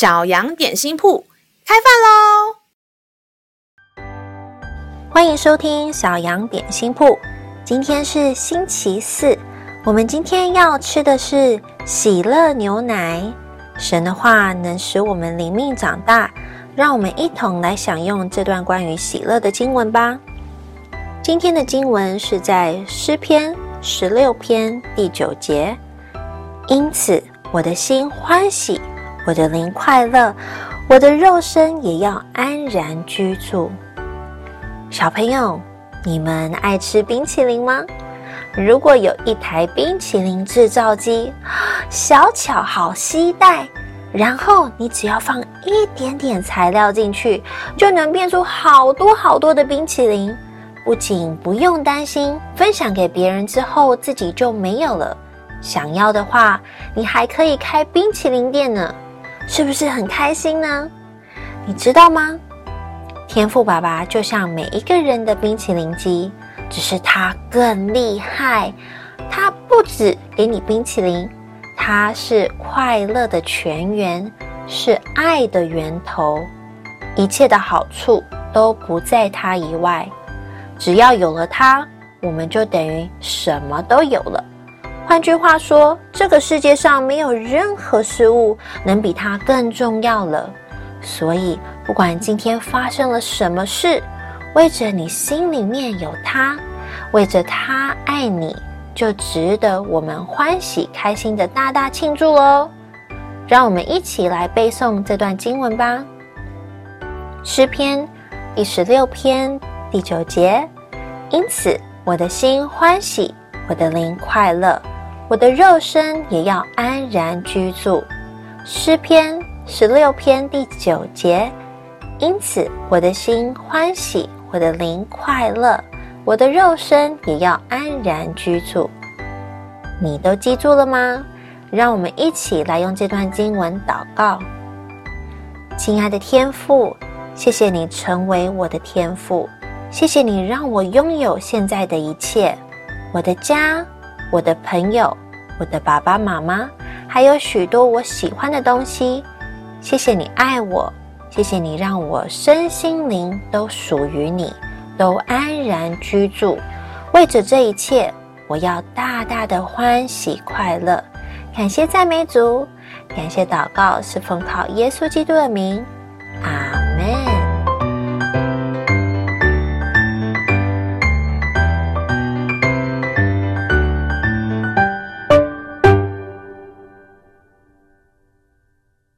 小羊点心铺开饭喽！欢迎收听小羊点心铺。今天是星期四，我们今天要吃的是喜乐牛奶。神的话能使我们灵命长大，让我们一同来享用这段关于喜乐的经文吧。今天的经文是在诗篇十六篇第九节，因此我的心欢喜。我的灵快乐，我的肉身也要安然居住。小朋友，你们爱吃冰淇淋吗？如果有一台冰淇淋制造机，小巧好携带，然后你只要放一点点材料进去，就能变出好多好多的冰淇淋。不仅不用担心分享给别人之后自己就没有了，想要的话，你还可以开冰淇淋店呢。是不是很开心呢？你知道吗？天赋爸爸就像每一个人的冰淇淋机，只是他更厉害。他不止给你冰淇淋，他是快乐的泉源，是爱的源头。一切的好处都不在他以外。只要有了他，我们就等于什么都有了。换句话说，这个世界上没有任何事物能比它更重要了。所以，不管今天发生了什么事，为着你心里面有他，为着他爱你，就值得我们欢喜开心的大大庆祝哦。让我们一起来背诵这段经文吧。诗篇第十六篇第九节，因此我的心欢喜，我的灵快乐。我的肉身也要安然居住。诗篇十六篇第九节，因此我的心欢喜，我的灵快乐，我的肉身也要安然居住。你都记住了吗？让我们一起来用这段经文祷告。亲爱的天父，谢谢你成为我的天父，谢谢你让我拥有现在的一切，我的家。我的朋友，我的爸爸妈妈，还有许多我喜欢的东西。谢谢你爱我，谢谢你让我身心灵都属于你，都安然居住。为着这一切，我要大大的欢喜快乐。感谢赞美主，感谢祷告是奉靠耶稣基督的名，阿们。